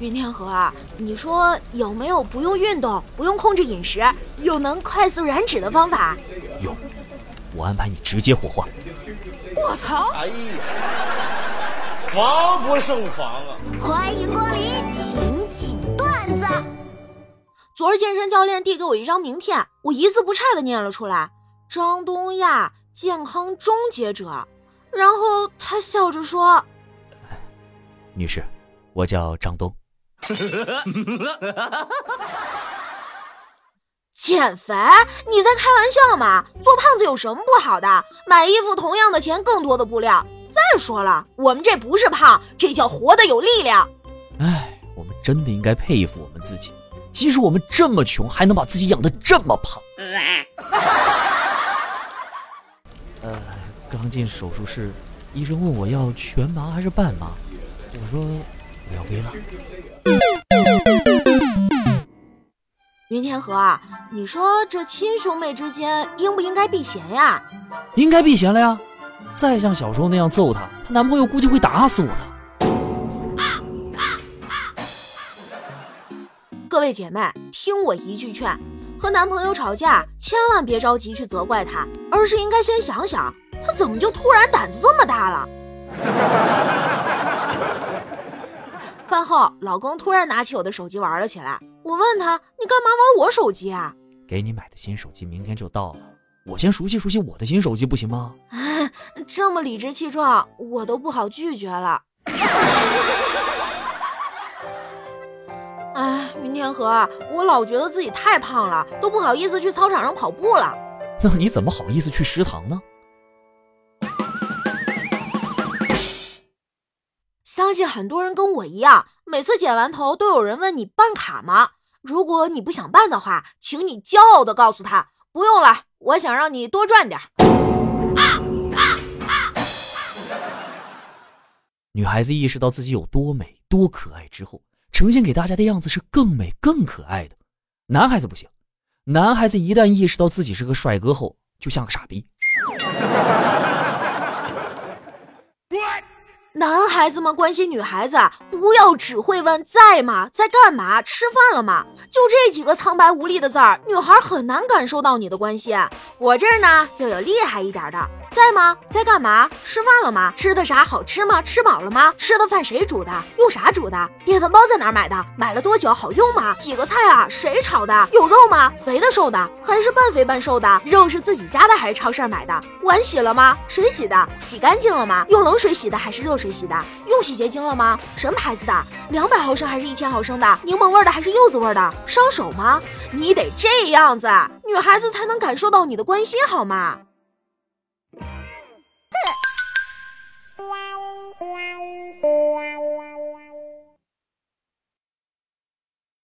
云天河，你说有没有不用运动、不用控制饮食，又能快速燃脂的方法？有，我安排你直接火化。我操！哎呀，防不胜防啊！欢迎光临情景段子。昨儿健身教练递给我一张名片，我一字不差的念了出来：张东亚，健康终结者。然后他笑着说：“女士，我叫张东。” 减肥？你在开玩笑吗？做胖子有什么不好的？买衣服同样的钱，更多的布料。再说了，我们这不是胖，这叫活得有力量。哎，我们真的应该佩服我们自己，即使我们这么穷，还能把自己养得这么胖。呃，刚进手术室，医生问我要全麻还是半麻，我说我要微辣。云天河，你说这亲兄妹之间应不应该避嫌呀？应该避嫌了呀！再像小时候那样揍她，她男朋友估计会打死我的。各位姐妹，听我一句劝，和男朋友吵架千万别着急去责怪他，而是应该先想想他怎么就突然胆子这么大了。饭后，老公突然拿起我的手机玩了起来。我问他：“你干嘛玩我手机啊？”给你买的新手机明天就到了，我先熟悉熟悉我的新手机不行吗？这么理直气壮，我都不好拒绝了。哎，云天河，我老觉得自己太胖了，都不好意思去操场上跑步了。那你怎么好意思去食堂呢？相信很多人跟我一样，每次剪完头都有人问你办卡吗？如果你不想办的话，请你骄傲的告诉他不用了，我想让你多赚点。女孩子意识到自己有多美、多可爱之后，呈现给大家的样子是更美、更可爱的。男孩子不行，男孩子一旦意识到自己是个帅哥后，就像个傻逼。男孩子们关心女孩子，不要只会问在吗，在干嘛，吃饭了吗？就这几个苍白无力的字儿，女孩很难感受到你的关心。我这儿呢，就有厉害一点的。在吗？在干嘛？吃饭了吗？吃的啥？好吃吗？吃饱了吗？吃的饭谁煮的？用啥煮的？电饭煲在哪儿买的？买了多久？好用吗？几个菜啊？谁炒的？有肉吗？肥的瘦的？还是半肥半瘦的？肉是自己家的还是超市买的？碗洗了吗？谁洗的？洗干净了吗？用冷水洗的还是热水洗的？用洗洁精了吗？什么牌子的？两百毫升还是一千毫升的？柠檬味的还是柚子味的？伤手吗？你得这样子，女孩子才能感受到你的关心，好吗？う。